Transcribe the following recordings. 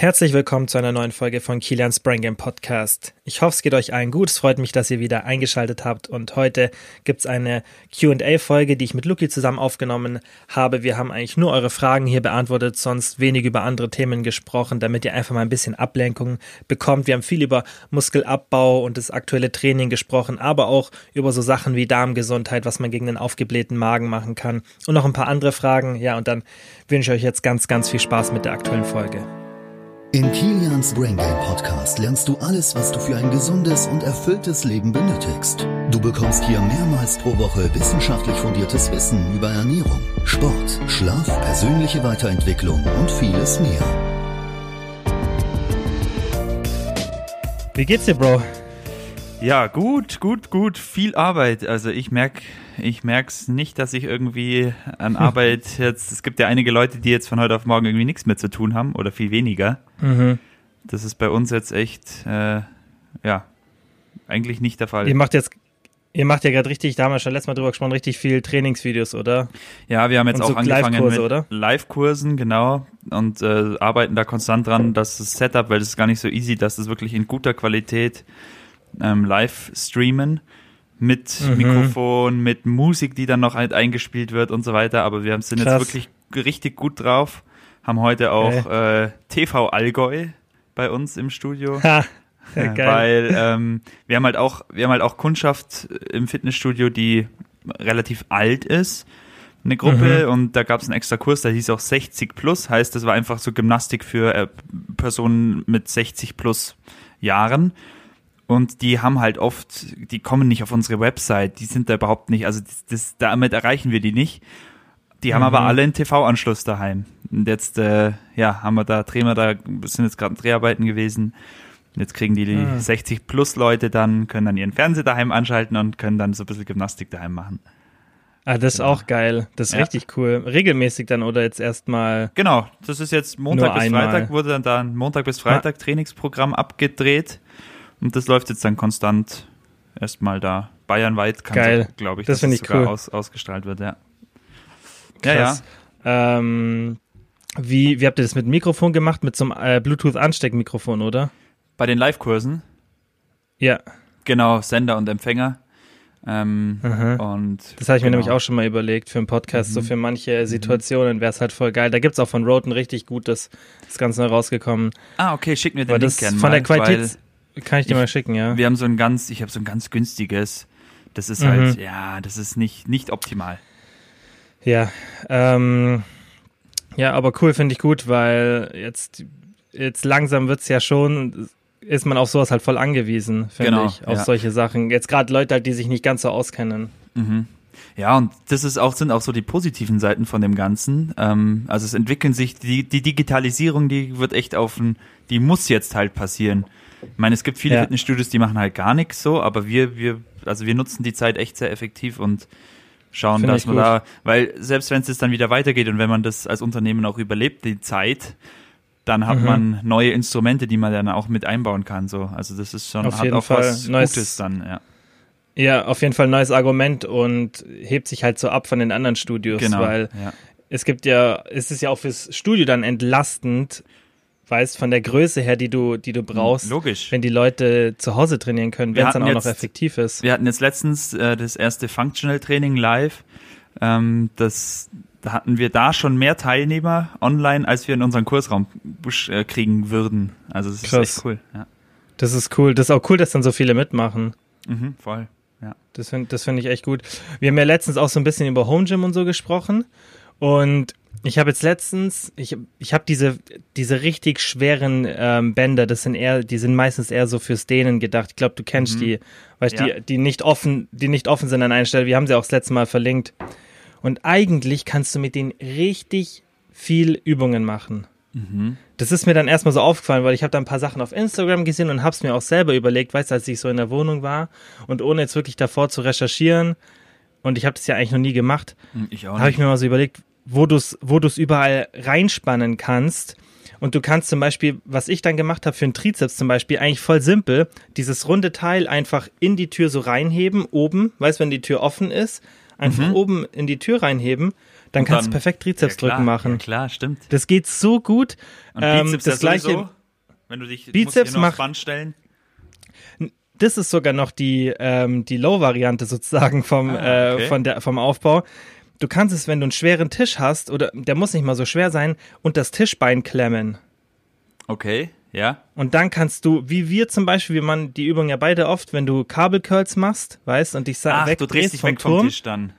Herzlich willkommen zu einer neuen Folge von Kilians Brain Game Podcast. Ich hoffe, es geht euch allen gut. Es freut mich, dass ihr wieder eingeschaltet habt. Und heute gibt's eine QA-Folge, die ich mit Luki zusammen aufgenommen habe. Wir haben eigentlich nur eure Fragen hier beantwortet, sonst wenig über andere Themen gesprochen, damit ihr einfach mal ein bisschen Ablenkung bekommt. Wir haben viel über Muskelabbau und das aktuelle Training gesprochen, aber auch über so Sachen wie Darmgesundheit, was man gegen einen aufgeblähten Magen machen kann und noch ein paar andere Fragen. Ja, und dann wünsche ich euch jetzt ganz, ganz viel Spaß mit der aktuellen Folge. In Kilians Brain Game Podcast lernst du alles, was du für ein gesundes und erfülltes Leben benötigst. Du bekommst hier mehrmals pro Woche wissenschaftlich fundiertes Wissen über Ernährung, Sport, Schlaf, persönliche Weiterentwicklung und vieles mehr. Wie geht's dir, Bro? Ja, gut, gut, gut. Viel Arbeit. Also ich merke ich merk's nicht, dass ich irgendwie an Arbeit jetzt, es gibt ja einige Leute, die jetzt von heute auf morgen irgendwie nichts mehr zu tun haben oder viel weniger. Mhm. Das ist bei uns jetzt echt, äh, ja, eigentlich nicht der Fall. Ihr macht jetzt Ihr macht ja gerade richtig, da haben wir schon letztes Mal drüber gesprochen, richtig viel Trainingsvideos, oder? Ja, wir haben jetzt und auch so angefangen mit Live-Kursen, genau, und äh, arbeiten da konstant dran, dass das Setup, weil das ist gar nicht so easy, dass das wirklich in guter Qualität ähm, live streamen mit mhm. Mikrofon, mit Musik, die dann noch halt eingespielt wird und so weiter. Aber wir sind Krass. jetzt wirklich richtig gut drauf. Haben heute auch okay. äh, TV Allgäu bei uns im Studio. Ha. Ja, weil ähm, wir haben halt auch, wir haben halt auch Kundschaft im Fitnessstudio, die relativ alt ist, eine Gruppe mhm. und da gab es einen extra Kurs, der hieß auch 60 plus, heißt, das war einfach so Gymnastik für äh, Personen mit 60 plus Jahren. Und die haben halt oft, die kommen nicht auf unsere Website, die sind da überhaupt nicht, also das, das, damit erreichen wir die nicht. Die mhm. haben aber alle einen TV-Anschluss daheim. Und jetzt, äh, ja, haben wir da, drehen wir da, sind jetzt gerade Dreharbeiten gewesen. Jetzt kriegen die, die mhm. 60 plus Leute dann, können dann ihren Fernseher daheim anschalten und können dann so ein bisschen Gymnastik daheim machen. Ah, das ist ja. auch geil. Das ist ja. richtig cool. Regelmäßig dann oder jetzt erstmal. Genau, das ist jetzt Montag bis einmal. Freitag wurde dann da ein Montag bis Freitag ah. Trainingsprogramm abgedreht. Und das läuft jetzt dann konstant erstmal da. Bayernweit kann Geil. Glaube ich, das dass ich sogar cool. aus, ausgestrahlt wird, ja. Krass. Ja, ja. Ähm, wie, wie habt ihr das mit dem Mikrofon gemacht? Mit so einem äh, Bluetooth-Ansteckmikrofon, oder? Bei den Live-Kursen? Ja. Genau, Sender und Empfänger. Ähm, und das habe ich genau. mir nämlich auch schon mal überlegt für einen Podcast. Mhm. So für manche Situationen wäre es halt voll geil. Da gibt es auch von Roten richtig gut das, das Ganze rausgekommen. Ah, okay, schick mir den Link gerne Von der Qualität kann ich dir ich, mal schicken, ja. Wir haben so ein ganz, ich habe so ein ganz günstiges. Das ist halt, mhm. ja, das ist nicht, nicht optimal. Ja, ähm, ja, aber cool finde ich gut, weil jetzt, jetzt langsam wird es ja schon, ist man auf sowas halt voll angewiesen, finde genau, ich, auf ja. solche Sachen. Jetzt gerade Leute halt, die sich nicht ganz so auskennen. Mhm. Ja, und das ist auch, sind auch so die positiven Seiten von dem Ganzen. Ähm, also es entwickeln sich, die, die Digitalisierung, die wird echt auf ein, die muss jetzt halt passieren. Ich meine, es gibt viele ja. Fitnessstudios, die machen halt gar nichts so, aber wir, wir, also wir nutzen die Zeit echt sehr effektiv und schauen, Find dass man gut. da, weil selbst wenn es dann wieder weitergeht und wenn man das als Unternehmen auch überlebt, die Zeit, dann hat mhm. man neue Instrumente, die man dann auch mit einbauen kann. So, also das ist schon auf hat jeden auch Fall was neues, Gutes dann, ja. Ja, auf jeden Fall ein neues Argument und hebt sich halt so ab von den anderen Studios, genau, weil ja. es gibt ja, es ist ja auch fürs Studio dann entlastend, weißt, von der Größe her, die du, die du brauchst. Logisch. Wenn die Leute zu Hause trainieren können, wenn es dann auch jetzt, noch effektiv ist. Wir hatten jetzt letztens äh, das erste Functional Training live. Ähm, das da hatten wir da schon mehr Teilnehmer online, als wir in unseren Kursraum äh, kriegen würden. Also das Krass. ist echt cool. Ja. Das ist cool. Das ist auch cool, dass dann so viele mitmachen. Mhm, voll. Ja. Das finde das find ich echt gut. Wir haben ja letztens auch so ein bisschen über Home Gym und so gesprochen. Und ich habe jetzt letztens, ich, ich habe diese, diese richtig schweren ähm, Bänder, das sind eher, die sind meistens eher so fürs Dehnen gedacht. Ich glaube, du kennst mhm. die, weißt ja. die, die nicht offen, die nicht offen sind an einer Stelle. Wir haben sie auch das letzte Mal verlinkt. Und eigentlich kannst du mit denen richtig viel Übungen machen. Mhm. Das ist mir dann erstmal so aufgefallen, weil ich habe da ein paar Sachen auf Instagram gesehen und habe es mir auch selber überlegt, weißt du, als ich so in der Wohnung war und ohne jetzt wirklich davor zu recherchieren, und ich habe das ja eigentlich noch nie gemacht, hm, habe ich mir mal so überlegt, wo du es wo du's überall reinspannen kannst. Und du kannst zum Beispiel, was ich dann gemacht habe für einen Trizeps zum Beispiel, eigentlich voll simpel, dieses runde Teil einfach in die Tür so reinheben, oben, weißt wenn die Tür offen ist, einfach mhm. oben in die Tür reinheben. dann kannst du perfekt Trizepsdrücken ja, machen. Ja, klar, stimmt. Das geht so gut. Und ähm, das gleiche. Sowieso, wenn du dich Bizeps musst Band stellen. Das ist sogar noch die, ähm, die Low-Variante sozusagen vom, ah, okay. äh, von der, vom Aufbau. Du kannst es, wenn du einen schweren Tisch hast, oder der muss nicht mal so schwer sein, und das Tischbein klemmen. Okay, ja. Und dann kannst du, wie wir zum Beispiel, wie man die Übung ja beide oft, wenn du Kabelcurls machst, weißt, und dich Ach, du drehst dich vom weg Turm, vom Tisch dann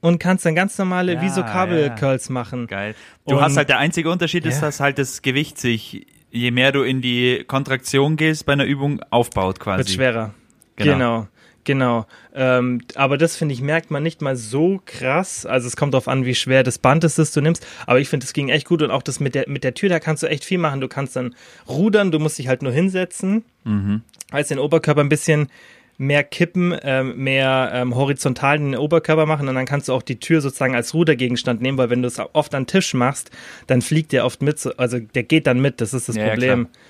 und kannst dann ganz normale ja, wie so Kabelcurls ja. machen. Geil. Du und, hast halt der einzige Unterschied ist, ja. dass halt das Gewicht sich je mehr du in die Kontraktion gehst bei einer Übung aufbaut quasi. Wird schwerer. Genau. genau. Genau, ähm, aber das finde ich merkt man nicht mal so krass. Also es kommt darauf an, wie schwer das Band ist, das du nimmst. Aber ich finde, es ging echt gut und auch das mit der mit der Tür, da kannst du echt viel machen. Du kannst dann rudern, du musst dich halt nur hinsetzen, mhm. als den Oberkörper ein bisschen mehr kippen, ähm, mehr ähm, horizontal den Oberkörper machen und dann kannst du auch die Tür sozusagen als Rudergegenstand nehmen, weil wenn du es oft an Tisch machst, dann fliegt der oft mit, also der geht dann mit, das ist das ja, Problem. Ja,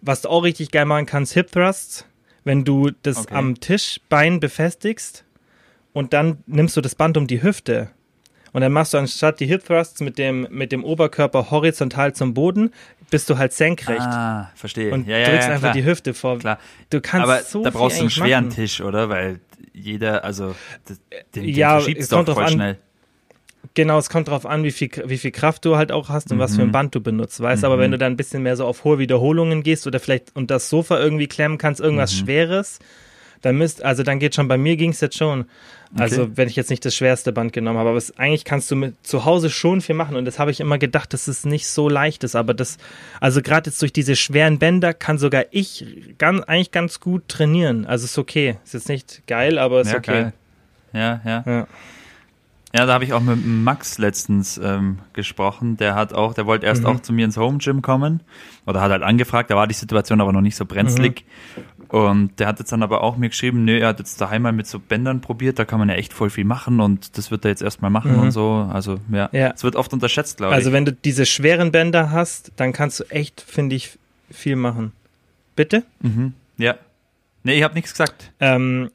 Was du auch richtig geil machen kannst, Hip Thrusts, wenn du das okay. am Tischbein befestigst und dann nimmst du das Band um die Hüfte und dann machst du anstatt die Hip Thrusts mit dem, mit dem Oberkörper horizontal zum Boden, bist du halt senkrecht. Ah, verstehe. Und ja, ja, drückst ja, einfach die Hüfte vor. Klar. Du kannst Aber so da brauchst du einen schweren machen. Tisch, oder? Weil jeder, also den, den ja, verschiebst du voll an, schnell. Genau, es kommt darauf an, wie viel, wie viel Kraft du halt auch hast und mhm. was für ein mhm. Band du benutzt, weißt. Mhm. Aber wenn du dann ein bisschen mehr so auf hohe Wiederholungen gehst oder vielleicht und das Sofa irgendwie klemmen kannst, irgendwas mhm. Schweres, dann müsst, also dann geht schon, bei mir ging es jetzt schon. Also okay. wenn ich jetzt nicht das schwerste Band genommen habe, aber es, eigentlich kannst du mit zu Hause schon viel machen und das habe ich immer gedacht, dass es nicht so leicht ist, aber das, also gerade jetzt durch diese schweren Bänder kann sogar ich ganz, eigentlich ganz gut trainieren. Also ist okay. Ist jetzt nicht geil, aber ist ja, okay. Geil. Ja, ja. ja. Ja, da habe ich auch mit Max letztens ähm, gesprochen. Der hat auch, der wollte erst mhm. auch zu mir ins Home Gym kommen oder hat halt angefragt. Da war die Situation aber noch nicht so brenzlig. Mhm. Und der hat jetzt dann aber auch mir geschrieben, nö, er hat jetzt daheim mal mit so Bändern probiert, da kann man ja echt voll viel machen und das wird er jetzt erstmal machen mhm. und so. Also ja, ja. es wird oft unterschätzt, glaube ich. Also wenn du diese schweren Bänder hast, dann kannst du echt, finde ich, viel machen. Bitte? Mhm. Ja. Nee, ich habe nichts gesagt. Ähm,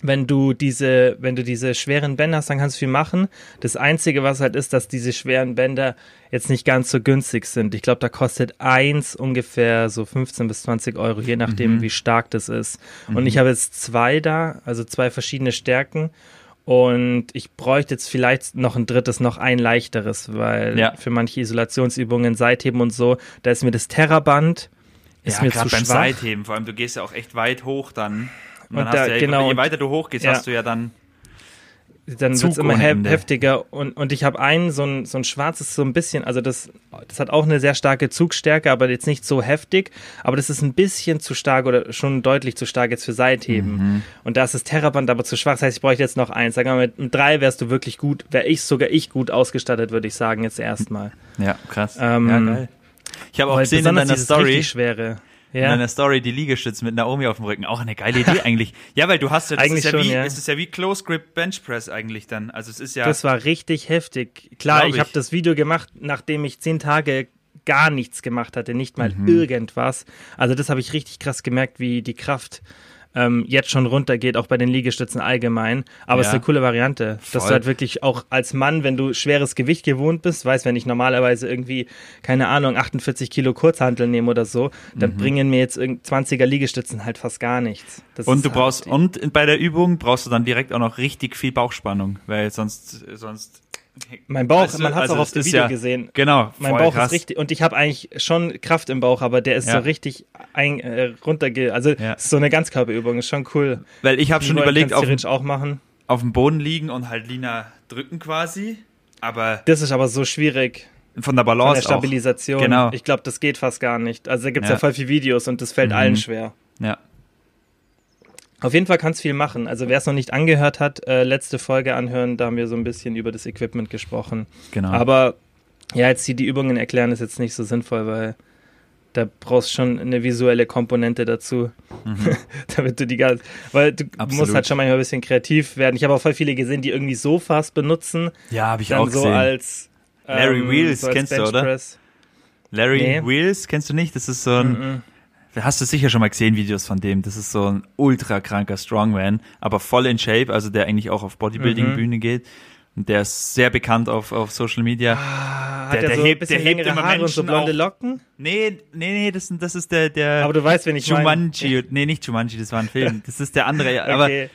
wenn du diese, wenn du diese schweren Bänder hast, dann kannst du viel machen. Das Einzige, was halt ist, dass diese schweren Bänder jetzt nicht ganz so günstig sind. Ich glaube, da kostet eins ungefähr so 15 bis 20 Euro, je nachdem, mhm. wie stark das ist. Mhm. Und ich habe jetzt zwei da, also zwei verschiedene Stärken. Und ich bräuchte jetzt vielleicht noch ein drittes, noch ein leichteres, weil ja. für manche Isolationsübungen, Seitheben und so, da ist mir das Terraband ist ja, mir zu beim schwach. Seitheben, vor allem du gehst ja auch echt weit hoch dann. Und, und da, ja, genau, je weiter du hochgehst, ja. hast du ja dann dann wird es immer he heftiger und, und ich habe einen, so ein, so ein schwarzes, so ein bisschen, also das, das hat auch eine sehr starke Zugstärke, aber jetzt nicht so heftig, aber das ist ein bisschen zu stark oder schon deutlich zu stark jetzt für Seitheben. Mhm. Und da ist das Terraband aber zu schwach, das heißt, ich bräuchte jetzt noch eins. Sagen wir mal, mit, mit drei wärst du wirklich gut, wäre ich sogar ich gut ausgestattet, würde ich sagen, jetzt erstmal. Ja, krass. Ähm, ja, geil. Ich habe auch gesehen in deiner Story, schwere ja. in einer Story die Liegestütze mit Naomi auf dem Rücken. Auch eine geile Idee eigentlich. Ja, weil du hast ja, das eigentlich ist ja schon, wie, ja. es ist ja wie Close Grip Bench Press eigentlich dann. Also es ist ja. Das war richtig heftig. Klar, ich, ich habe das Video gemacht, nachdem ich zehn Tage gar nichts gemacht hatte, nicht mal mhm. irgendwas. Also das habe ich richtig krass gemerkt, wie die Kraft ähm, jetzt schon runtergeht, auch bei den Liegestützen allgemein. Aber es ja. ist eine coole Variante, Voll. dass du halt wirklich auch als Mann, wenn du schweres Gewicht gewohnt bist, weißt, wenn ich normalerweise irgendwie, keine Ahnung, 48 Kilo Kurzhantel nehme oder so, dann mhm. bringen mir jetzt 20er Liegestützen halt fast gar nichts. Das und du brauchst, und bei der Übung brauchst du dann direkt auch noch richtig viel Bauchspannung, weil sonst, sonst mein Bauch, also, man hat es also auch auf dem Video ja, gesehen. Genau. Mein Bauch krass. ist richtig, und ich habe eigentlich schon Kraft im Bauch, aber der ist ja. so richtig ein, äh, runterge, also ja. ist so eine Ganzkörperübung, ist schon cool. Weil ich habe schon überlegt, auf, auch machen. auf dem Boden liegen und halt Lina drücken quasi, aber. Das ist aber so schwierig. Von der Balance. Von der Stabilisation. Auch. Genau. Ich glaube, das geht fast gar nicht. Also da gibt es ja. ja voll viele Videos und das fällt mhm. allen schwer. Ja. Auf jeden Fall kann es viel machen. Also wer es noch nicht angehört hat, äh, letzte Folge anhören, da haben wir so ein bisschen über das Equipment gesprochen. Genau. Aber ja, jetzt hier die Übungen erklären ist jetzt nicht so sinnvoll, weil da brauchst schon eine visuelle Komponente dazu, mhm. damit du die ganze, weil du Absolut. musst halt schon manchmal ein bisschen kreativ werden. Ich habe auch voll viele gesehen, die irgendwie Sofas benutzen. Ja, habe ich auch so gesehen. Als, ähm, Larry Wheels so als kennst du, oder? Larry nee. Wheels kennst du nicht? Das ist so ein mm -mm hast du sicher schon mal gesehen, Videos von dem. Das ist so ein ultra kranker Strongman, aber voll in Shape, also der eigentlich auch auf Bodybuilding-Bühne mhm. geht. Der ist sehr bekannt auf, auf Social Media. Ah, der, hat er der so hebt, der hebt immer Haare und so Menschen blonde Locken? Nee, nee, nee, das, das ist der, der Aber du weißt, wen ich. Jumanji. Nee, nicht Jumanji, das war ein Film. Das ist der andere. Aber Okay.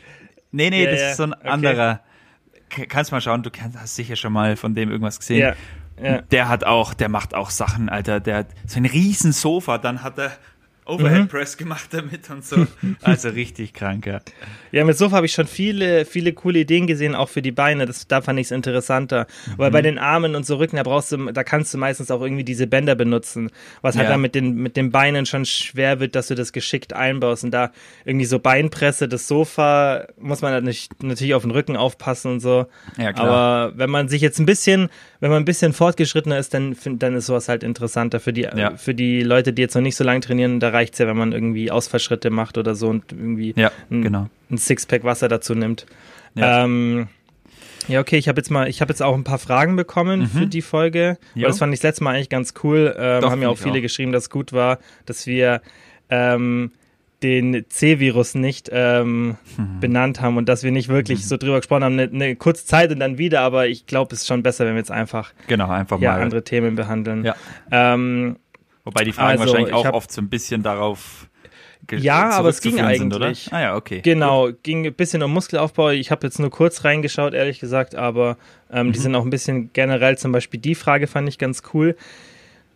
nee, nee, Ja, das ja, ist so ein okay. anderer. Kannst mal schauen, du hast sicher schon mal von dem irgendwas gesehen. Ja, ja. Der hat auch, der macht auch Sachen, Alter. Der hat so ein riesen Sofa, dann hat er Mhm. Overhead Press gemacht damit und so. Also richtig krank, ja. Ja, mit Sofa habe ich schon viele, viele coole Ideen gesehen, auch für die Beine. Das, da fand ich es interessanter. Weil Mhm. bei den Armen und so Rücken, da brauchst du, da kannst du meistens auch irgendwie diese Bänder benutzen. Was halt Ja. dann mit den, mit den Beinen schon schwer wird, dass du das geschickt einbaust. Und da irgendwie so Beinpresse, das Sofa, muss man halt nicht, natürlich auf den Rücken aufpassen und so. Ja, klar. Aber wenn man sich jetzt ein bisschen, wenn man ein bisschen fortgeschrittener ist, dann, find, dann ist sowas halt interessanter für die, Ja. für die Leute, die jetzt noch nicht so lange trainieren. Da reicht's ja, wenn man irgendwie Ausfallschritte macht oder so und irgendwie Ja, ein, genau. ein Sixpack Wasser dazu nimmt. Ja. Ähm, ja, okay, ich habe jetzt mal, ich habe jetzt auch ein paar Fragen bekommen für die Folge. Mhm. Jo. Weil das fand ich das letzte Mal eigentlich ganz cool. Ähm, Doch, haben ja auch viele auch. geschrieben, dass es gut war, dass wir ähm, den C-Virus nicht ähm, Mhm. benannt haben und dass wir nicht wirklich so drüber gesprochen haben, eine, eine kurze Zeit und dann wieder, aber ich glaube, es ist schon besser, wenn wir jetzt einfach Genau, einfach ja, mal. andere Themen behandeln. Ja. Ähm, Wobei die Fragen Also, wahrscheinlich ich auch hab- oft so ein bisschen darauf Ja, aber es ging sind, eigentlich. Oder? Ah ja, okay. Genau, ging ein bisschen um Muskelaufbau. Ich habe jetzt nur kurz reingeschaut, ehrlich gesagt, aber ähm, Mhm. die sind auch ein bisschen generell, zum Beispiel die Frage fand ich ganz cool.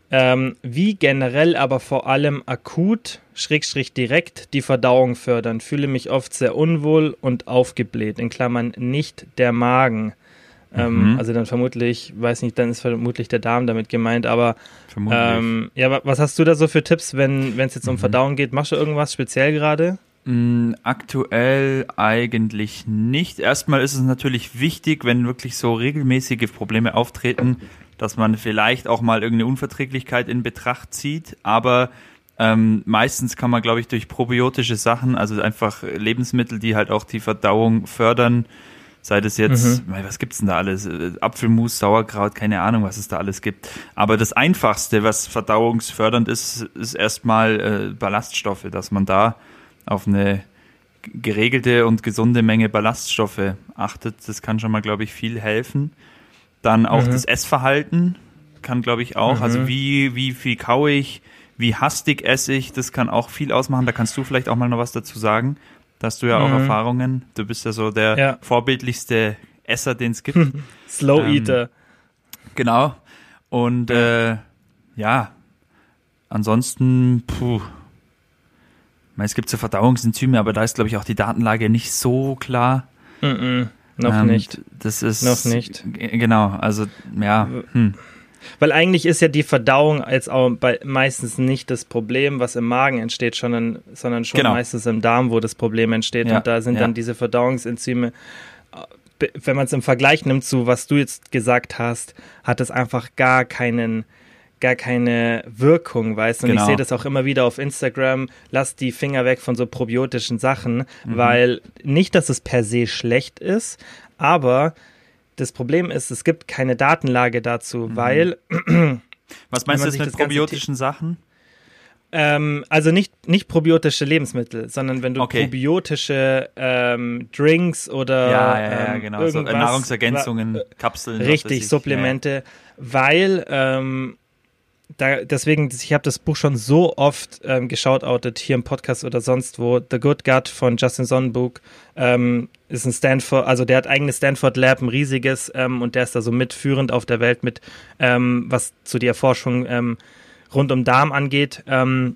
Ähm, wie generell, aber vor allem akut, schrägstrich direkt, die Verdauung fördern. Fühle mich oft sehr unwohl und aufgebläht. In Klammern nicht der Magen. Ähm, Mhm. Also dann vermutlich, weiß nicht, dann ist vermutlich der Darm damit gemeint, aber ähm, ja, wa- was hast du da so für Tipps, wenn es jetzt um Verdauung geht? Machst du irgendwas speziell gerade? Mm, Aktuell eigentlich nicht. Erstmal ist es natürlich wichtig, wenn wirklich so regelmäßige Probleme auftreten, dass man vielleicht auch mal irgendeine Unverträglichkeit in Betracht zieht. Aber ähm, meistens kann man, glaube ich, durch probiotische Sachen, also einfach Lebensmittel, die halt auch die Verdauung fördern, sei das jetzt, mei, was gibt's denn da alles? Äh, Apfelmus, Sauerkraut, keine Ahnung, was es da alles gibt. Aber das Einfachste, was verdauungsfördernd ist, ist erstmal äh, Ballaststoffe, dass man da auf eine geregelte und gesunde Menge Ballaststoffe achtet. Das kann schon mal, glaube ich, viel helfen. Dann auch Mhm. das Essverhalten kann, glaube ich, auch. Also Mhm. wie, wie viel kaue ich, wie hastig esse ich, das kann auch viel ausmachen. Da kannst du vielleicht auch mal noch was dazu sagen. Da hast du ja auch Mhm. Erfahrungen. Du bist ja so der Ja. vorbildlichste Esser, den es gibt. Slow Ähm, Eater. Genau. Und äh, ja, ansonsten, puh. Ich meine, Es gibt so Verdauungsenzyme, aber da ist, glaube ich, auch die Datenlage nicht so klar. Mhm. Noch Ähm, nicht. Das ist Noch nicht. Genau, also ja. Hm. Weil eigentlich ist ja die Verdauung jetzt auch bei, meistens nicht das Problem, was im Magen entsteht, sondern, sondern schon Genau. meistens im Darm, wo das Problem entsteht. Ja, Und da sind ja. dann diese Verdauungsenzyme, äh, wenn man es im Vergleich nimmt zu was du jetzt gesagt hast, hat es einfach gar keinen gar keine Wirkung, weißt du? Und Genau. ich sehe das auch immer wieder auf Instagram, lass die Finger weg von so probiotischen Sachen, Mhm. weil nicht, dass es per se schlecht ist, aber das Problem ist, es gibt keine Datenlage dazu, weil Was meinst du jetzt mit probiotischen Sachen? Ähm, also nicht, nicht probiotische Lebensmittel, sondern wenn du Okay. probiotische ähm, Drinks oder ja, ja, ja, ähm, genau. So, irgendwas- Nahrungsergänzungen, Kapseln. Richtig, ich. Supplemente, weil ähm, da, deswegen, ich habe das Buch schon so oft ähm, geschautoutet, hier im Podcast oder sonst wo. The Good Gut von Justin Sonnenbuch ähm, ist ein Stanford, also der hat eigenes Stanford Lab, ein riesiges, ähm, und der ist da so mitführend auf der Welt mit, ähm, was zu der Erforschung ähm, rund um Darm angeht. Ähm,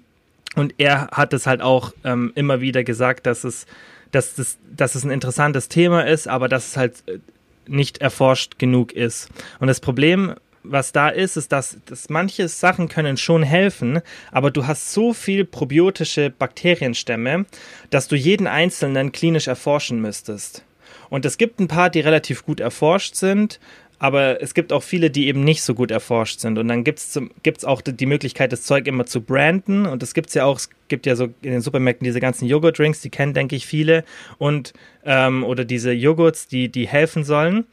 und er hat es halt auch ähm, immer wieder gesagt, dass es, dass, das, dass es ein interessantes Thema ist, aber dass es halt äh, nicht erforscht genug ist. Und das Problem, was da ist, ist, dass, dass manche Sachen können schon helfen, aber du hast so viel probiotische Bakterienstämme, dass du jeden einzelnen klinisch erforschen müsstest. Und es gibt ein paar, die relativ gut erforscht sind, aber es gibt auch viele, die eben nicht so gut erforscht sind. Und dann gibt es auch die Möglichkeit, das Zeug immer zu branden. Und das gibt es ja auch, es gibt ja so in den Supermärkten diese ganzen Joghurt-Drinks, die kennen, denke ich, viele. Und, ähm, oder diese Joghurts, die, die helfen sollen.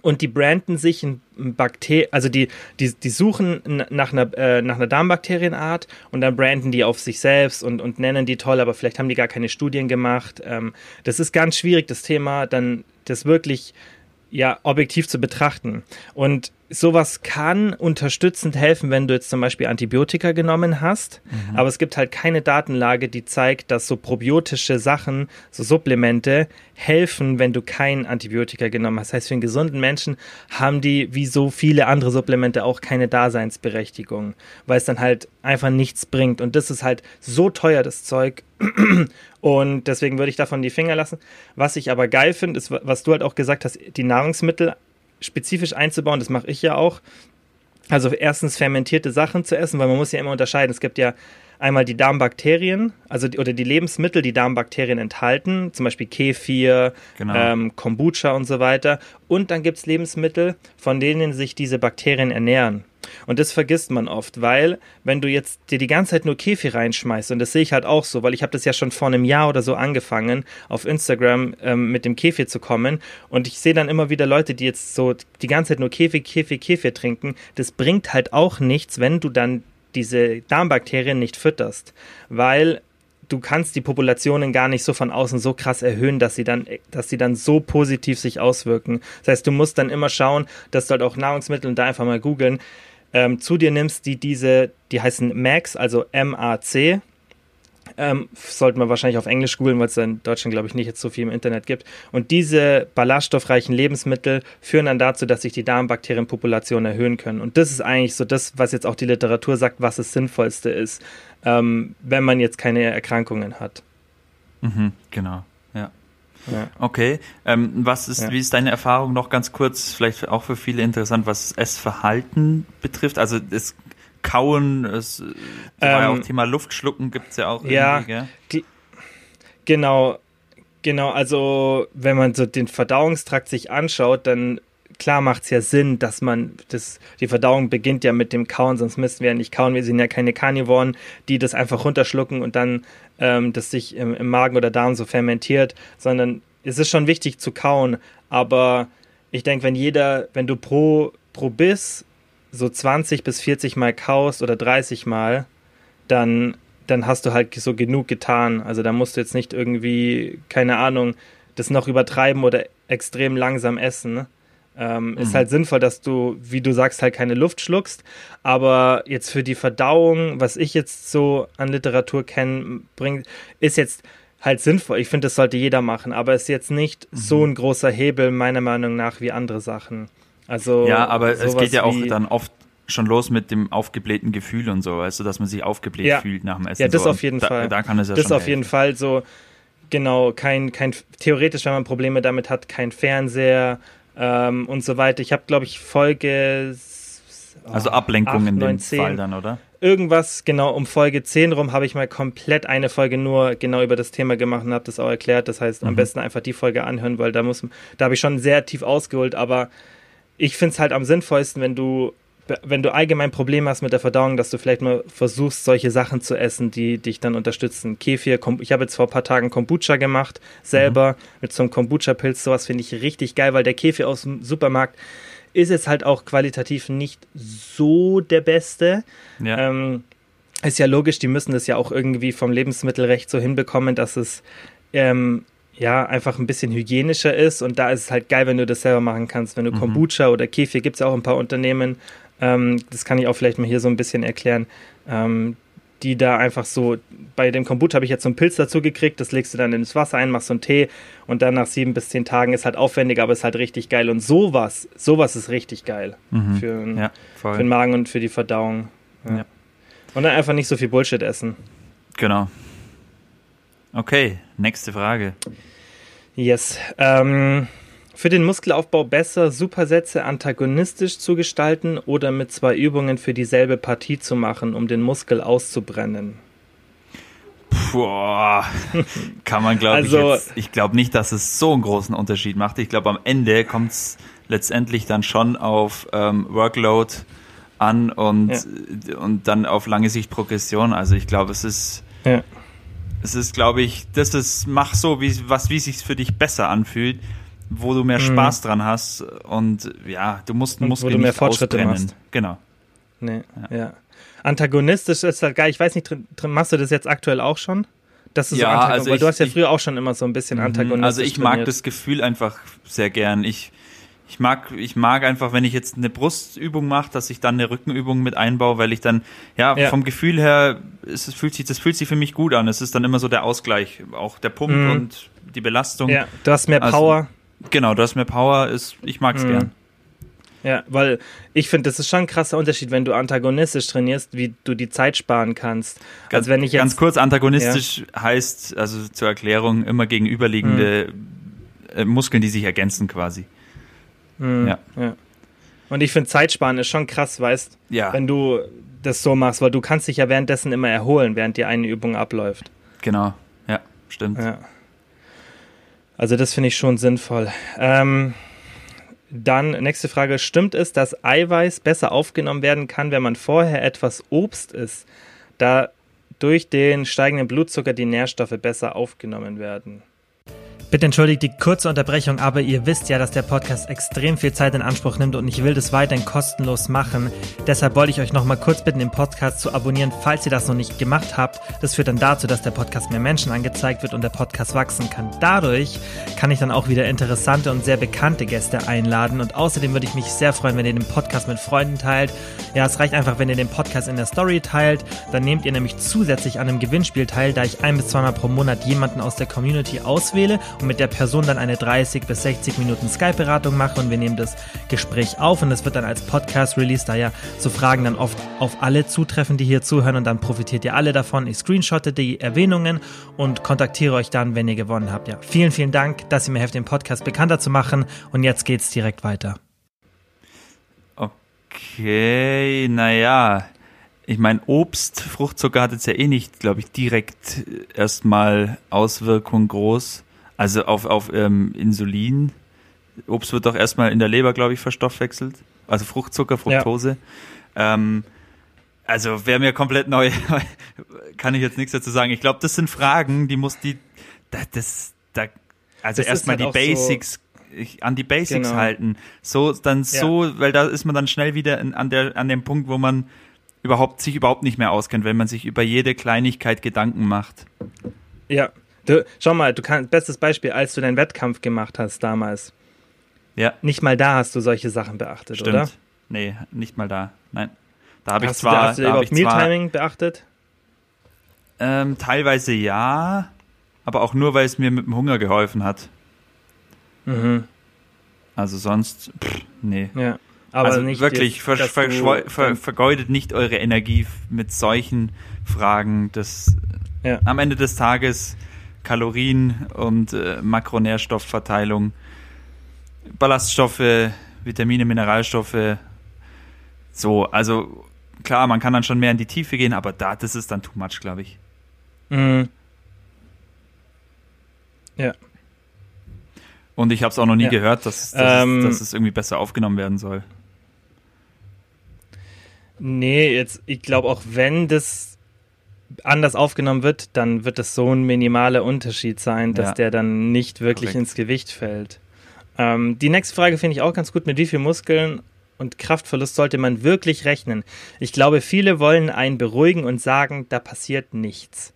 Und die branden sich in Bakterien, also die, die, die suchen nach einer, äh, nach einer Darmbakterienart und dann branden die auf sich selbst und, und nennen die toll, aber vielleicht haben die gar keine Studien gemacht. Ähm, das ist ganz schwierig, das Thema, dann das wirklich ja objektiv zu betrachten. Und sowas kann unterstützend helfen, wenn du jetzt zum Beispiel Antibiotika genommen hast. Mhm. Aber es gibt halt keine Datenlage, die zeigt, dass so probiotische Sachen, so Supplemente helfen, wenn du kein Antibiotika genommen hast. Das heißt, für einen gesunden Menschen haben die, wie so viele andere Supplemente, auch keine Daseinsberechtigung, weil es dann halt einfach nichts bringt. Und das ist halt so teuer, das Zeug. Und deswegen würde ich davon die Finger lassen. Was ich aber geil finde, ist, was du halt auch gesagt hast, die Nahrungsmittel spezifisch einzubauen, das mache ich ja auch. Also erstens fermentierte Sachen zu essen, weil man muss ja immer unterscheiden. Es gibt ja einmal die Darmbakterien, also die, oder die Lebensmittel, die Darmbakterien enthalten, zum Beispiel Kefir, genau. ähm, Kombucha und so weiter. Und dann gibt es Lebensmittel, von denen sich diese Bakterien ernähren. Und das vergisst man oft, weil wenn du jetzt dir die ganze Zeit nur Kefir reinschmeißt, und das sehe ich halt auch so, weil ich habe das ja schon vor einem Jahr oder so angefangen, auf Instagram ähm, mit dem Kefir zu kommen. Und ich sehe dann immer wieder Leute, die jetzt so die ganze Zeit nur Kefir, Kefir, Kefir trinken. Das bringt halt auch nichts, wenn du dann diese Darmbakterien nicht fütterst, weil du kannst die Populationen gar nicht so von außen so krass erhöhen, dass sie dann, dass sie dann so positiv sich auswirken. Das heißt, du musst dann immer schauen, dass du halt auch Nahrungsmittel und da einfach mal googeln, ähm, zu dir nimmst, die diese, die heißen MAC, also M-A-C. Ähm, sollten wir wahrscheinlich auf Englisch googeln, weil es in Deutschland, glaube ich, nicht jetzt so viel im Internet gibt. Und diese ballaststoffreichen Lebensmittel führen dann dazu, dass sich die Darmbakterienpopulation erhöhen können. Und das ist eigentlich so das, was jetzt auch die Literatur sagt, was das Sinnvollste ist, ähm, wenn man jetzt keine Erkrankungen hat. Mhm, genau. Ja. Okay. Ähm, was ist, ja. wie ist deine Erfahrung noch ganz kurz, vielleicht auch für viele interessant, was Essverhalten betrifft? Also das Kauen, es ähm, war ja auch Thema Luftschlucken, gibt es ja auch ja, Genau, genau, also wenn man so den Verdauungstrakt sich anschaut, dann klar macht es ja Sinn, dass man das, die Verdauung beginnt ja mit dem Kauen, sonst müssten wir ja nicht kauen. Wir sind ja keine Karnivoren, die das einfach runterschlucken und dann ähm, das sich im, im Magen oder Darm so fermentiert, sondern es ist schon wichtig zu kauen. Aber ich denke, wenn jeder, wenn du pro, pro Biss so 20 bis 40 Mal kaust oder 30 Mal, dann, dann hast du halt so genug getan. Also da musst du jetzt nicht irgendwie, keine Ahnung, das noch übertreiben oder extrem langsam essen. Ne? Ähm, mhm. Ist halt sinnvoll, dass du, wie du sagst, halt keine Luft schluckst. Aber jetzt für die Verdauung, was ich jetzt so an Literatur kenne, bringt, ist jetzt halt sinnvoll. Ich finde, das sollte jeder machen, aber ist jetzt nicht mhm. so ein großer Hebel, meiner Meinung nach, wie andere Sachen. Also, ja, aber es geht ja auch dann oft schon los mit dem aufgeblähten Gefühl und so, weißt du, dass man sich aufgebläht ja. fühlt nach dem Essen. Ja, das so. auf jeden da, Fall. Da kann es ja das schon auf helfen. jeden Fall so, genau, kein, kein, theoretisch, wenn man Probleme damit hat, kein Fernseher, ähm, und so weiter. Ich habe, glaube ich, Folge. Oh, also Ablenkung 8, in 9, dem 10. Fall dann, oder? Irgendwas, genau, um Folge 10 rum habe ich mal komplett eine Folge nur genau über das Thema gemacht und habe das auch erklärt. Das heißt, mhm. am besten einfach die Folge anhören, weil da muss, da habe ich schon sehr tief ausgeholt, aber ich finde es halt am sinnvollsten, wenn du wenn du allgemein Probleme hast mit der Verdauung, dass du vielleicht mal versuchst, solche Sachen zu essen, die dich dann unterstützen. Kefir, ich habe jetzt vor ein paar Tagen Kombucha gemacht, selber mhm. mit so einem Kombucha-Pilz. Sowas finde ich richtig geil, weil der Kefir aus dem Supermarkt ist jetzt halt auch qualitativ nicht so der beste. Ja. Ähm, ist ja logisch, die müssen das ja auch irgendwie vom Lebensmittelrecht so hinbekommen, dass es ähm, ja, einfach ein bisschen hygienischer ist und da ist es halt geil, wenn du das selber machen kannst. Wenn du mhm. Kombucha oder Kefir, gibt es auch ein paar Unternehmen, ähm, das kann ich auch vielleicht mal hier so ein bisschen erklären. Ähm, die da einfach so, bei dem Kombucha habe ich jetzt so einen Pilz dazu gekriegt, das legst du dann ins Wasser ein, machst so einen Tee und dann nach sieben bis zehn Tagen ist halt aufwendig, aber ist halt richtig geil. Und sowas, sowas ist richtig geil mhm. für, ja, für, den Magen und für die Verdauung. Ja. Ja. Und dann einfach nicht so viel Bullshit essen. Genau. Okay, nächste Frage. Yes. Ähm, für den Muskelaufbau besser, Supersätze antagonistisch zu gestalten oder mit zwei Übungen für dieselbe Partie zu machen, um den Muskel auszubrennen? Boah, kann man glaube also, ich jetzt, ich glaube nicht, dass es so einen großen Unterschied macht. Ich glaube am Ende kommt es letztendlich dann schon auf ähm, Workload an und, ja. und dann auf lange Sicht Progression. Also ich glaube, es ist, ja. Es ist glaube ich, das ist, mach so, wie, was, wie sich für dich besser anfühlt wo du mehr mhm. Spaß dran hast und ja, du musst, musst wo du mehr Fortschritte ausbrennen. machst. Genau. Nee, ja. ja. Antagonistisch ist halt geil. Ich weiß nicht, machst du das jetzt aktuell auch schon? Das ist ja, so also weil ich, du hast ja früher auch schon immer so ein bisschen mhm. antagonistisch. Also ich trainiert. mag das Gefühl einfach sehr gern. Ich Ich mag, ich mag einfach, wenn ich jetzt eine Brustübung mache, dass ich dann eine Rückenübung mit einbaue, weil ich dann, ja, ja. vom Gefühl her, es, fühlt sich, das fühlt sich für mich gut an. Es ist dann immer so der Ausgleich, auch der Pump mhm. und die Belastung. Ja, du hast mehr also, Power. Also, genau, du hast mehr Power, ist, ich mag es mhm. gern. Ja, weil ich finde, das ist schon ein krasser Unterschied, wenn du antagonistisch trainierst, wie du die Zeit sparen kannst. Ganz, also wenn ich jetzt, ganz kurz, antagonistisch ja. heißt, also zur Erklärung, immer gegenüberliegende mhm. Muskeln, die sich ergänzen quasi. Mhm. Ja. ja. Und ich finde, Zeitsparen ist schon krass, weißt ja. wenn du das so machst, weil du kannst dich ja währenddessen immer erholen, während die eine Übung abläuft. Genau, ja, stimmt. Ja. Also das finde ich schon sinnvoll. Ähm, dann nächste Frage. Stimmt es, dass Eiweiß besser aufgenommen werden kann, wenn man vorher etwas Obst isst, da durch den steigenden Blutzucker die Nährstoffe besser aufgenommen werden? Bitte entschuldigt die kurze Unterbrechung, aber ihr wisst ja, dass der Podcast extrem viel Zeit in Anspruch nimmt und ich will das weiterhin kostenlos machen. Deshalb wollte ich euch noch mal kurz bitten, den Podcast zu abonnieren, falls ihr das noch nicht gemacht habt. Das führt dann dazu, dass der Podcast mehr Menschen angezeigt wird und der Podcast wachsen kann. Dadurch kann ich dann auch wieder interessante und sehr bekannte Gäste einladen und außerdem würde ich mich sehr freuen, wenn ihr den Podcast mit Freunden teilt. Ja, es reicht einfach, wenn ihr den Podcast in der Story teilt. Dann nehmt ihr nämlich zusätzlich an einem Gewinnspiel teil, da ich ein bis zweimal pro Monat jemanden aus der Community auswähle mit der Person dann eine 30 bis 60 Minuten Skype-Beratung mache und wir nehmen das Gespräch auf und es wird dann als Podcast released, da ja so Fragen dann oft auf alle zutreffen, die hier zuhören und dann profitiert ihr alle davon. Ich screenshotte die Erwähnungen und kontaktiere euch dann, wenn ihr gewonnen habt. Ja, vielen, vielen Dank, dass ihr mir helft, den Podcast bekannter zu machen und jetzt geht's direkt weiter. Okay, naja, ich meine, Obst, Fruchtzucker hat jetzt ja eh nicht, glaube ich, direkt erstmal Auswirkungen groß. Also auf, auf ähm, Insulin. Obst wird doch erstmal in der Leber, glaube ich, verstoffwechselt. Also Fruchtzucker, Fructose. Ja. Ähm, also wäre mir komplett neu, kann ich jetzt nichts dazu sagen. Ich glaube, das sind Fragen, die muss die, das, da, also erstmal halt die Basics, so, an die Basics genau. halten. So, dann ja. so, weil da ist man dann schnell wieder in, an der, an dem Punkt, wo man überhaupt, sich überhaupt nicht mehr auskennt, wenn man sich über jede Kleinigkeit Gedanken macht. Ja, Du, schau mal, du kannst, bestes Beispiel, als du deinen Wettkampf gemacht hast damals. Ja. Nicht mal da hast du solche Sachen beachtet, Stimmt. oder? Nee, nicht mal da. Nein. Da habe ich zwar. Du, hast du überhaupt Mealtiming beachtet? Ähm, teilweise ja, aber auch nur, weil es mir mit dem Hunger geholfen hat. Mhm. Also sonst, pff, nee. Ja. Aber also nicht wirklich, jetzt, ver ver ver vergeudet nicht eure Energie mit solchen Fragen. Das ja. am Ende des Tages Kalorien und äh, Makronährstoffverteilung, Ballaststoffe, Vitamine, Mineralstoffe. So, also klar, man kann dann schon mehr in die Tiefe gehen, aber da, das ist dann too much, glaube ich. Mhm. Ja. Und ich habe es auch noch nie ja. gehört, dass, dass, ähm, es, dass es irgendwie besser aufgenommen werden soll. Nee, jetzt, ich glaube auch wenn das anders aufgenommen wird, dann wird es so ein minimaler Unterschied sein, dass ja. der dann nicht wirklich Korrekt. ins Gewicht fällt. Ähm, die nächste Frage finde ich auch ganz gut. Mit wie viel Muskeln und Kraftverlust sollte man wirklich rechnen? Ich glaube, viele wollen einen beruhigen und sagen, da passiert nichts.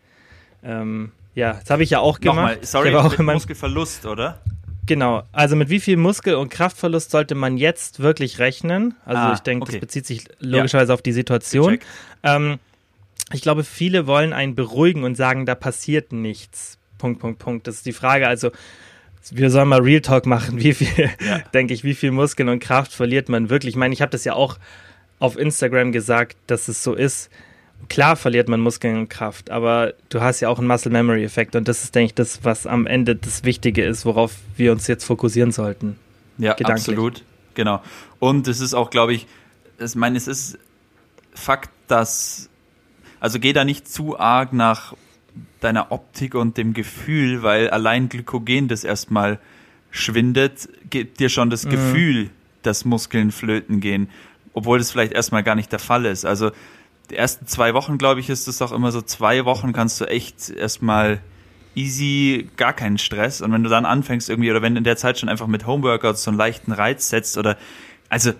Ähm, ja, das habe ich ja auch gemacht. Nochmal, sorry, ich auch mit Muskelverlust, oder? Genau, also mit wie viel Muskel- und Kraftverlust sollte man jetzt wirklich rechnen? Also ah, ich denke, okay. das bezieht sich logischerweise ja. auf die Situation. Ähm, ich glaube, viele wollen einen beruhigen und sagen, da passiert nichts. Punkt, Punkt, Punkt. Das ist die Frage. Also, wir sollen mal Real Talk machen. Wie viel, ja. denke ich, wie viel Muskeln und Kraft verliert man wirklich? Ich meine, ich habe das ja auch auf Instagram gesagt, dass es so ist. Klar verliert man Muskeln und Kraft, aber du hast ja auch einen Muscle Memory Effekt und das ist, denke ich, das, was am Ende das Wichtige ist, worauf wir uns jetzt fokussieren sollten. Ja, absolut. Genau. Und es ist auch, glaube ich, ich meine, es ist Fakt, dass also geh da nicht zu arg nach deiner Optik und dem Gefühl, weil allein Glykogen, das erstmal schwindet, gibt dir schon das mhm. Gefühl, dass Muskeln flöten gehen, obwohl das vielleicht erstmal gar nicht der Fall ist. Also die ersten zwei Wochen, glaube ich, ist es auch immer so, zwei Wochen kannst du echt erstmal easy, gar keinen Stress. Und wenn du dann anfängst irgendwie, oder wenn in der Zeit schon einfach mit Homeworkouts so einen leichten Reiz setzt oder, also,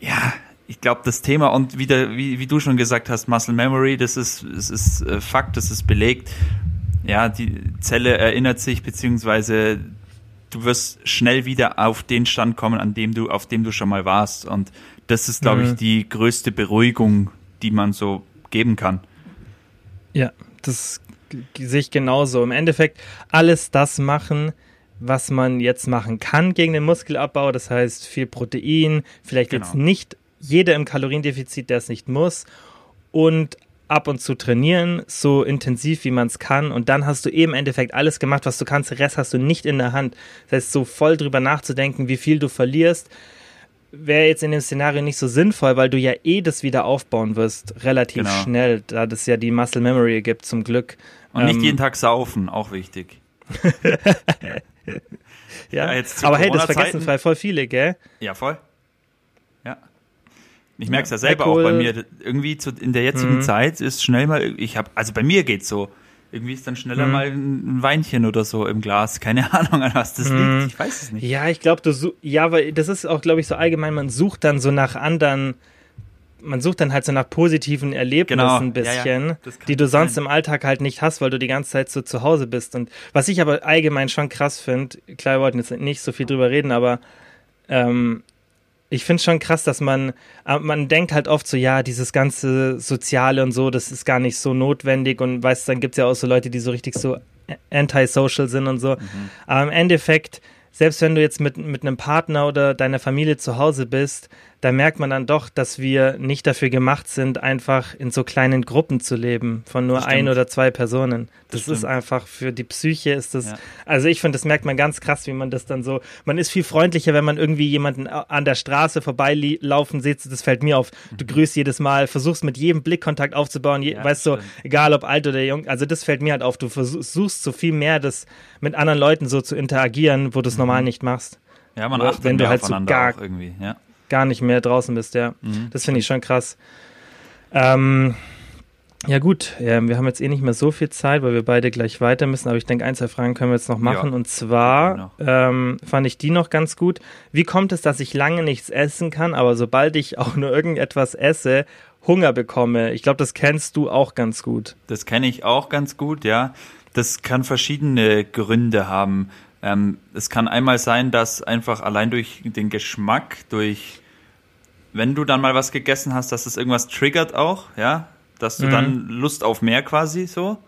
ja, ich glaube, das Thema und wieder, wie, wie du schon gesagt hast, Muscle Memory, das ist, das ist äh, Fakt, das ist belegt. Ja, die Zelle erinnert sich, beziehungsweise du wirst schnell wieder auf den Stand kommen, an dem du, auf dem du schon mal warst. Und das ist, glaube mhm. ich, die größte Beruhigung, die man so geben kann. Ja, das sehe ich genauso. Im Endeffekt alles das machen, was man jetzt machen kann gegen den Muskelabbau. Das heißt, viel Protein, vielleicht genau. jetzt nicht jeder im Kaloriendefizit, der es nicht muss. Und ab und zu trainieren, so intensiv wie man es kann. Und dann hast du eben im Endeffekt alles gemacht, was du kannst. Den Rest hast du nicht in der Hand. Das heißt, so voll drüber nachzudenken, wie viel du verlierst, wäre jetzt in dem Szenario nicht so sinnvoll, weil du ja eh das wieder aufbauen wirst, relativ genau. schnell, da das ja die Muscle Memory gibt, zum Glück. Und ähm, nicht jeden Tag saufen, auch wichtig. ja, ja aber hey, das vergessen voll viele, gell? Ja, voll. Ich merke es ja selber Alkohol. auch bei mir. Irgendwie zu, in der jetzigen mhm. Zeit ist schnell mal, ich habe, also bei mir geht's so. Irgendwie ist dann schneller mhm. mal ein Weinchen oder so im Glas. Keine Ahnung, an was das mhm. liegt. Ich weiß es nicht. Ja, ich glaube, du ja, weil das ist auch, glaube ich, so allgemein, man sucht dann so nach anderen, man sucht dann halt so nach positiven Erlebnissen genau. ein bisschen, ja, ja. die du sonst sein. im Alltag halt nicht hast, weil du die ganze Zeit so zu Hause bist. Und was ich aber allgemein schon krass finde, klar, wir wollten jetzt nicht so viel drüber reden, aber ähm, ich finde schon krass, dass man, äh, man denkt halt oft so, ja, dieses ganze Soziale und so, das ist gar nicht so notwendig und weißt, dann gibt es ja auch so Leute, die so richtig so antisocial sind und so. Mhm. Aber im Endeffekt, selbst wenn du jetzt mit, mit einem Partner oder deiner Familie zu Hause bist, da merkt man dann doch, dass wir nicht dafür gemacht sind, einfach in so kleinen Gruppen zu leben, von nur ein oder zwei Personen. Das, das ist einfach für die Psyche ist das, ja. also ich finde, das merkt man ganz krass, wie man das dann so, man ist viel freundlicher, wenn man irgendwie jemanden an der Straße vorbeilaufen sieht, das fällt mir auf. Du mhm. grüßt jedes Mal, versuchst mit jedem Blickkontakt aufzubauen, je, ja, weißt du, so, egal ob alt oder jung, also das fällt mir halt auf. Du versuchst so viel mehr, das mit anderen Leuten so zu interagieren, wo du es mhm. normal nicht machst. Ja, man achtet wenn du halt so gar, irgendwie, ja gar nicht mehr draußen bist, ja. Mhm. Das finde ich schon krass. Ähm, ja gut, ja, wir haben jetzt eh nicht mehr so viel Zeit, weil wir beide gleich weiter müssen, aber ich denke, ein, zwei Fragen können wir jetzt noch machen. Ja, und zwar ähm, fand ich die noch ganz gut. Wie kommt es, dass ich lange nichts essen kann, aber sobald ich auch nur irgendetwas esse, Hunger bekomme? Ich glaube, das kennst du auch ganz gut. Das kenne ich auch ganz gut, ja. Das kann verschiedene Gründe haben. Ähm, es kann einmal sein, dass einfach allein durch den Geschmack, durch wenn du dann mal was gegessen hast, dass es irgendwas triggert auch, ja, dass du mhm. dann Lust auf mehr quasi so.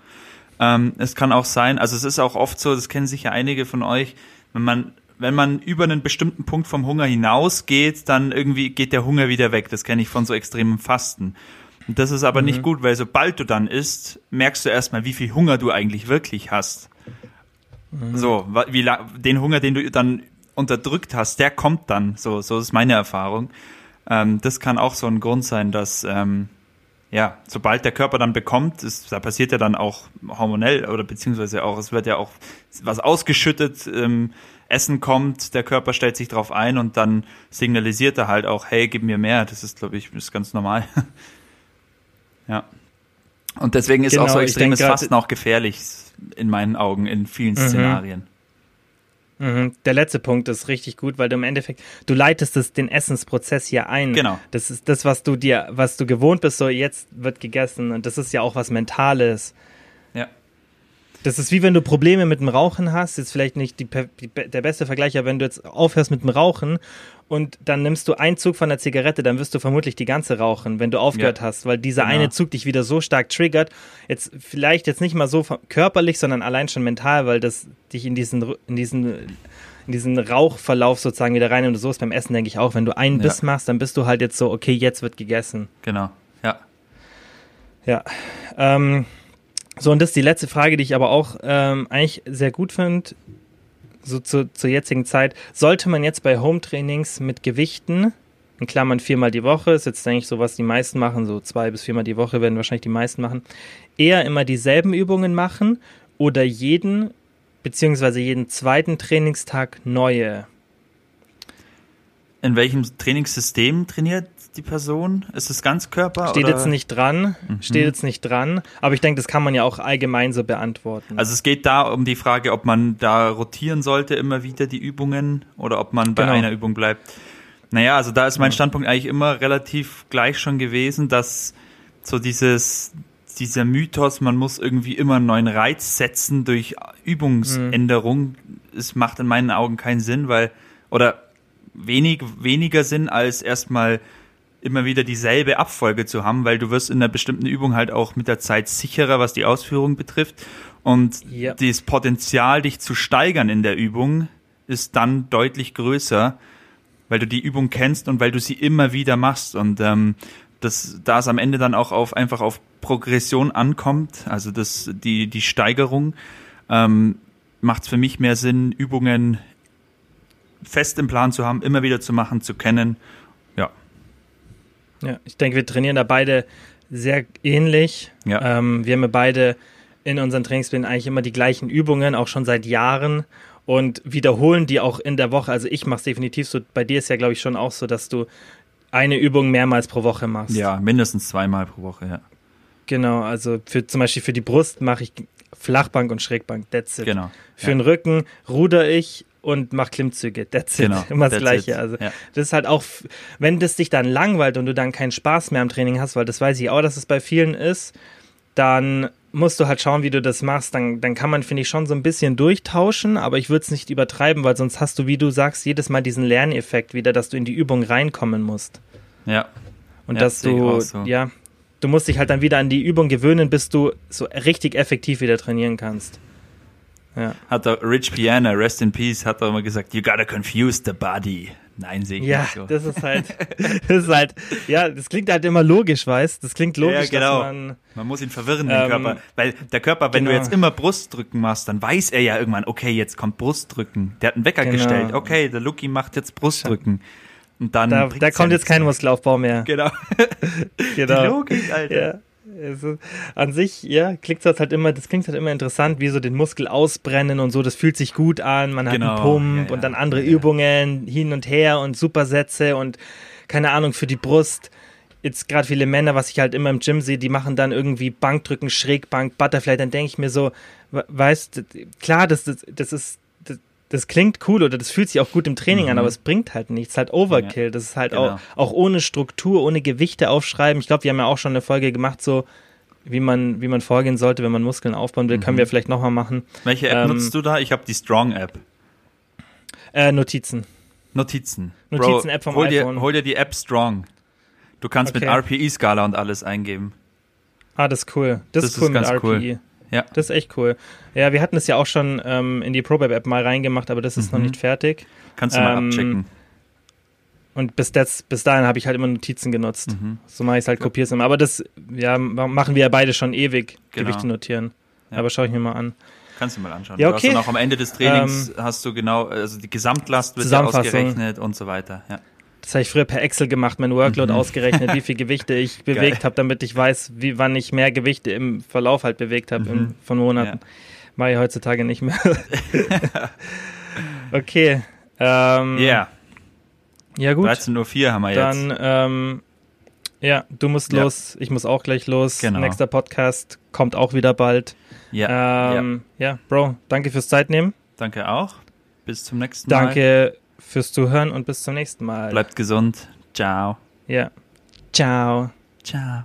Ähm, es kann auch sein, also es ist auch oft so, das kennen sicher einige von euch, wenn man wenn man über einen bestimmten Punkt vom Hunger hinausgeht, dann irgendwie geht der Hunger wieder weg. Das kenne ich von so extremem Fasten. Und das ist aber mhm. nicht gut, weil sobald du dann isst, merkst du erstmal, wie viel Hunger du eigentlich wirklich hast. Mhm. So, wie den Hunger, den du dann unterdrückt hast, der kommt dann. So, so ist meine Erfahrung. Ähm, das kann auch so ein Grund sein, dass ähm, ja, sobald der Körper dann bekommt, ist, da passiert ja dann auch hormonell oder beziehungsweise auch, es wird ja auch was ausgeschüttet, ähm, Essen kommt, der Körper stellt sich drauf ein und dann signalisiert er halt auch, hey, gib mir mehr. Das ist, glaube ich, ist ganz normal. ja. Und deswegen ist genau, auch so extremes Fasten auch gefährlich in meinen Augen in vielen mhm. Szenarien. Mhm. Der letzte Punkt ist richtig gut, weil du im Endeffekt, du leitest es, den Essensprozess hier ein. Genau. Das ist das, was du dir, was du gewohnt bist, so jetzt wird gegessen und das ist ja auch was Mentales. Das ist wie wenn du Probleme mit dem Rauchen hast. Jetzt vielleicht nicht die, die, der beste Vergleich, aber wenn du jetzt aufhörst mit dem Rauchen und dann nimmst du einen Zug von der Zigarette, dann wirst du vermutlich die ganze rauchen, wenn du aufgehört ja. hast, weil dieser genau. eine Zug dich wieder so stark triggert. Jetzt vielleicht jetzt nicht mal so körperlich, sondern allein schon mental, weil das dich in diesen, in diesen in diesen Rauchverlauf sozusagen wieder rein und so ist beim Essen, denke ich auch. Wenn du einen ja. Biss machst, dann bist du halt jetzt so, okay, jetzt wird gegessen. Genau, ja. Ja. Ähm, so, und das ist die letzte Frage, die ich aber auch ähm, eigentlich sehr gut finde, so zu, zur jetzigen Zeit. Sollte man jetzt bei Home-Trainings mit Gewichten, in Klammern viermal die Woche, ist jetzt eigentlich so, was die meisten machen, so zwei bis viermal die Woche werden wahrscheinlich die meisten machen, eher immer dieselben Übungen machen oder jeden beziehungsweise jeden zweiten Trainingstag neue? In welchem Trainingssystem trainiert die Person? Ist es Ganzkörper? Steht oder? jetzt nicht dran. Mhm. Steht jetzt nicht dran. Aber ich denke, das kann man ja auch allgemein so beantworten. Also es geht da um die Frage, ob man da rotieren sollte immer wieder die Übungen oder ob man bei genau. einer Übung bleibt. Naja, also da ist mein Standpunkt eigentlich immer relativ gleich schon gewesen, dass so dieses, dieser Mythos, man muss irgendwie immer einen neuen Reiz setzen durch Übungsänderung, mhm. es macht in meinen Augen keinen Sinn, weil, oder wenig, weniger Sinn als erstmal immer wieder dieselbe Abfolge zu haben, weil du wirst in einer bestimmten Übung halt auch mit der Zeit sicherer, was die Ausführung betrifft. Und ja. das Potenzial, dich zu steigern in der Übung, ist dann deutlich größer, weil du die Übung kennst und weil du sie immer wieder machst. Und ähm, das, da es am Ende dann auch auf einfach auf Progression ankommt, also das, die, die Steigerung, ähm, macht es für mich mehr Sinn, Übungen fest im Plan zu haben, immer wieder zu machen, zu kennen. Ja. Ich denke, wir trainieren da beide sehr ähnlich. Ja. Ähm, wir haben ja beide in unseren Trainingsplänen eigentlich immer die gleichen Übungen, auch schon seit Jahren und wiederholen die auch in der Woche. Also ich mache es definitiv so. Bei dir ist ja, glaube ich, schon auch so, dass du eine Übung mehrmals pro Woche machst. Ja, mindestens zweimal pro Woche, ja. Genau, also für zum Beispiel für die Brust mache ich Flachbank und Schrägbank. That's it. Genau. Für ja. den Rücken ruder ich und mach Klimmzüge. That's it. Genau, Immer das Gleiche. It. Also ja. das ist halt auch, wenn das dich dann langweilt und du dann keinen Spaß mehr am Training hast, weil das weiß ich auch, dass es bei vielen ist, dann musst du halt schauen, wie du das machst. Dann, dann kann man, finde ich, schon so ein bisschen durchtauschen, aber ich würde es nicht übertreiben, weil sonst hast du, wie du sagst, jedes Mal diesen Lerneffekt wieder, dass du in die Übung reinkommen musst. Ja. Und ja, dass du, so. ja, du musst dich halt dann wieder an die Übung gewöhnen, bis du so richtig effektiv wieder trainieren kannst. Ja. Hat der Rich Piana, Rest in Peace, hat er immer gesagt, you gotta confuse the body. Nein, sehe ich ja, nicht so. das ist halt, das ist halt, ja, das klingt halt immer logisch, weißt Das klingt logisch, ja, genau. man. Man muss ihn verwirren, den ähm, Körper. Weil der Körper, wenn genau. du jetzt immer Brustdrücken machst, dann weiß er ja irgendwann, okay, jetzt kommt Brustdrücken. Der hat einen Wecker genau. gestellt. Okay, der Lucky macht jetzt Brustdrücken. Und dann. Da, da kommt jetzt kein Muskelaufbau mehr. Genau. genau. Die Logik, Alter. Ja. Also, an sich, ja, klingt das halt immer, das klingt halt immer interessant, wie so den Muskel ausbrennen und so, das fühlt sich gut an, man hat genau. einen Pump ja, ja. und dann andere ja, Übungen hin und her und Supersätze und keine Ahnung für die Brust. Jetzt gerade viele Männer, was ich halt immer im Gym sehe, die machen dann irgendwie Bankdrücken, Schrägbank, Butterfly, dann denke ich mir so, weißt, klar, das, das, das ist das klingt cool oder das fühlt sich auch gut im Training mhm. an, aber es bringt halt nichts. Halt Overkill. Das ist halt genau. auch, auch ohne Struktur, ohne Gewichte aufschreiben. Ich glaube, wir haben ja auch schon eine Folge gemacht, so wie man, wie man vorgehen sollte, wenn man Muskeln aufbauen will. Mhm. Können wir vielleicht nochmal machen. Welche App ähm, nutzt du da? Ich habe die Strong-App. Äh, Notizen. Notizen. Notizen-App vom hol iPhone. Dir, hol dir die App Strong. Du kannst okay. mit RPE-Skala und alles eingeben. Ah, das ist cool. Das, das ist cool ist mit RPE. Cool. Ja. Das ist echt cool. Ja, wir hatten es ja auch schon ähm, in die ProBab-App mal reingemacht, aber das ist mhm. noch nicht fertig. Kannst du mal ähm, abchecken. Und bis, das, bis dahin habe ich halt immer Notizen genutzt. Mhm. So mache ich es halt, kopiere es immer. Aber das ja, machen wir ja beide schon ewig, genau. Gewichte notieren. Ja. Aber schaue ich mir mal an. Kannst du mal anschauen. Ja, okay. Du hast dann auch am Ende des Trainings ähm, hast du genau, also die Gesamtlast wird ja ausgerechnet und so weiter. Ja. Das habe ich früher per Excel gemacht, mein Workload mhm. ausgerechnet, wie viel Gewichte ich bewegt habe, damit ich weiß, wie, wann ich mehr Gewichte im Verlauf halt bewegt habe mhm. von Monaten. Ja. Mache ich heutzutage nicht mehr. okay. Ähm, yeah. Ja, gut. 13.04 Uhr haben wir Dann, jetzt. Dann, ähm, ja, du musst ja. los, ich muss auch gleich los. Genau. Nächster Podcast kommt auch wieder bald. Ja. Ähm, ja. ja, Bro, danke fürs Zeitnehmen. Danke auch. Bis zum nächsten Mal. Danke fürs Zuhören und bis zum nächsten Mal. Bleibt gesund. Ciao. Ja. Ciao. Ciao.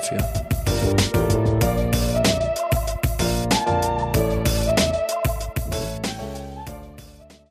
dafür.